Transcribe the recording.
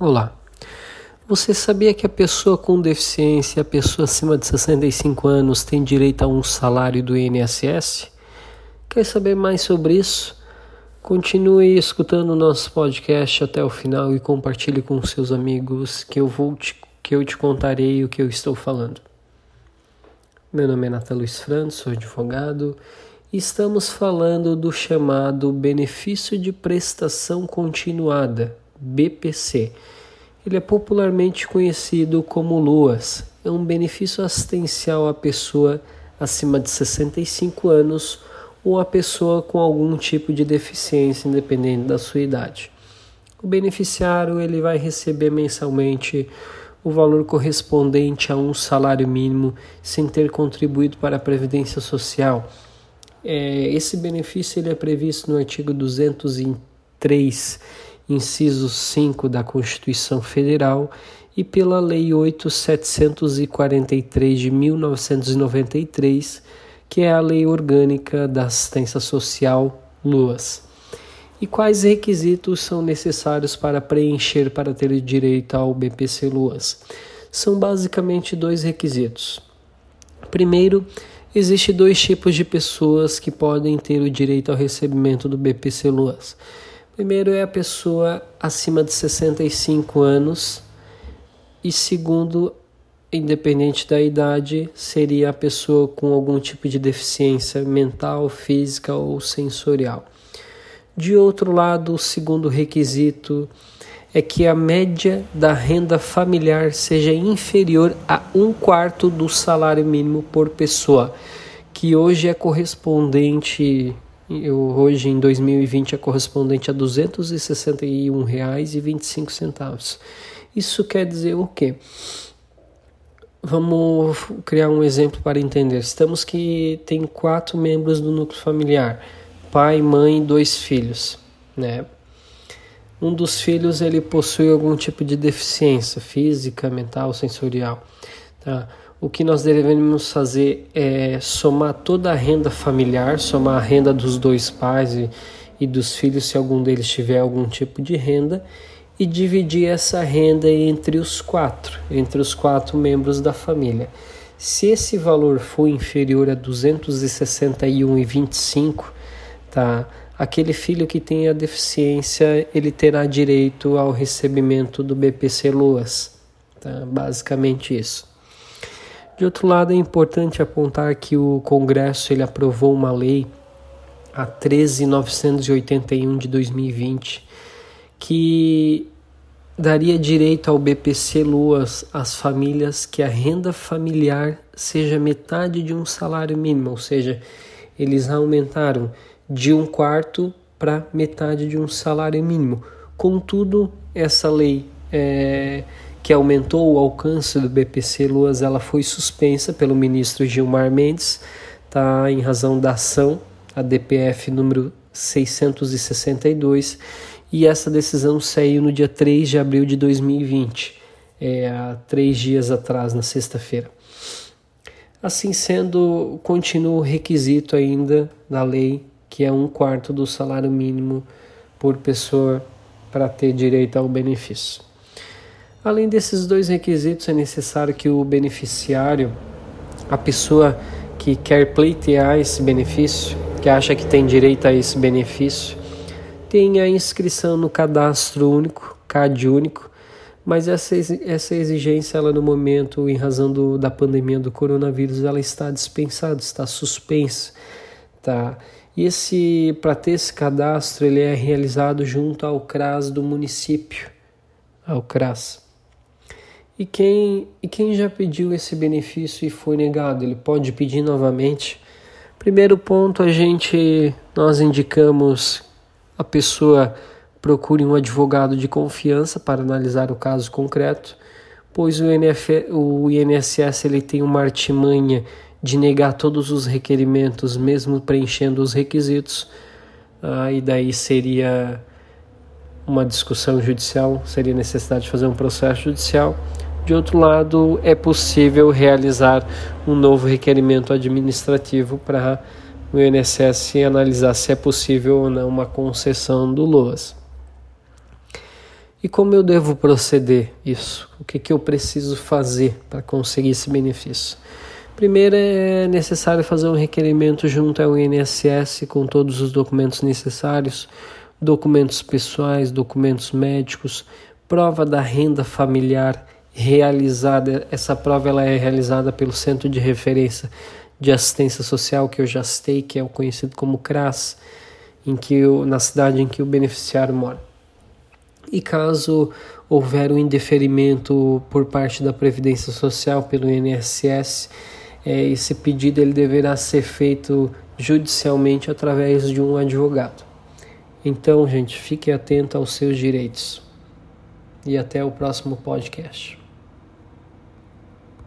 Olá. Você sabia que a pessoa com deficiência, a pessoa acima de 65 anos, tem direito a um salário do INSS? Quer saber mais sobre isso? Continue escutando o nosso podcast até o final e compartilhe com seus amigos que eu vou te, que eu te contarei o que eu estou falando. Meu nome é Nata Luiz Franz, sou advogado e estamos falando do chamado benefício de prestação continuada BPC. Ele é popularmente conhecido como LUAS. É um benefício assistencial à pessoa acima de 65 anos ou à pessoa com algum tipo de deficiência, independente da sua idade. O beneficiário ele vai receber mensalmente o valor correspondente a um salário mínimo sem ter contribuído para a previdência social. É, esse benefício ele é previsto no artigo 203 inciso 5 da Constituição Federal e pela Lei 8743 de 1993, que é a Lei Orgânica da Assistência Social LUAS. E quais requisitos são necessários para preencher para ter direito ao BPC LUAS? São basicamente dois requisitos. Primeiro, existe dois tipos de pessoas que podem ter o direito ao recebimento do BPC LUAS. Primeiro é a pessoa acima de 65 anos e segundo, independente da idade, seria a pessoa com algum tipo de deficiência mental, física ou sensorial. De outro lado, o segundo requisito é que a média da renda familiar seja inferior a um quarto do salário mínimo por pessoa, que hoje é correspondente eu, hoje em 2020 é correspondente a R$ 261,25. Isso quer dizer o quê? Vamos criar um exemplo para entender. Estamos que tem quatro membros do núcleo familiar: pai, mãe, dois filhos, né? Um dos filhos ele possui algum tipo de deficiência física, mental, sensorial, tá? O que nós devemos fazer é somar toda a renda familiar, somar a renda dos dois pais e, e dos filhos, se algum deles tiver algum tipo de renda, e dividir essa renda entre os quatro, entre os quatro membros da família. Se esse valor for inferior a 261,25, tá? Aquele filho que tem a deficiência, ele terá direito ao recebimento do BPC Loas, tá? Basicamente isso. De outro lado, é importante apontar que o Congresso ele aprovou uma lei a 13981 de 2020 que daria direito ao BPC Luas às famílias que a renda familiar seja metade de um salário mínimo, ou seja, eles aumentaram de um quarto para metade de um salário mínimo. Contudo, essa lei é, que aumentou o alcance do BPC Luas, ela foi suspensa pelo ministro Gilmar Mendes, tá, em razão da ação, a DPF número 662, e essa decisão saiu no dia 3 de abril de 2020, é, há três dias atrás, na sexta-feira. Assim sendo, continua o requisito ainda da lei, que é um quarto do salário mínimo por pessoa para ter direito ao benefício. Além desses dois requisitos, é necessário que o beneficiário, a pessoa que quer pleitear esse benefício, que acha que tem direito a esse benefício, tenha inscrição no cadastro único, CAD único, mas essa, essa exigência, ela no momento, em razão do, da pandemia do coronavírus, ela está dispensada, está suspensa, tá? E esse, para ter esse cadastro, ele é realizado junto ao CRAS do município, ao CRAS. E quem, e quem já pediu esse benefício e foi negado, ele pode pedir novamente. Primeiro ponto, a gente nós indicamos a pessoa procure um advogado de confiança para analisar o caso concreto, pois o, NF, o INSS ele tem uma artimanha de negar todos os requerimentos, mesmo preenchendo os requisitos. Ah, e daí seria uma discussão judicial, seria necessidade de fazer um processo judicial. De outro lado, é possível realizar um novo requerimento administrativo para o INSS analisar se é possível ou não uma concessão do LOAS. E como eu devo proceder isso? O que, que eu preciso fazer para conseguir esse benefício? Primeiro é necessário fazer um requerimento junto ao INSS com todos os documentos necessários, documentos pessoais, documentos médicos, prova da renda familiar realizada. Essa prova ela é realizada pelo Centro de Referência de Assistência Social que eu já citei, que é o conhecido como CRAS, em que na cidade em que o beneficiário mora. E caso houver um indeferimento por parte da Previdência Social pelo INSS, é, esse pedido ele deverá ser feito judicialmente através de um advogado. Então, gente, fique atento aos seus direitos. E até o próximo podcast.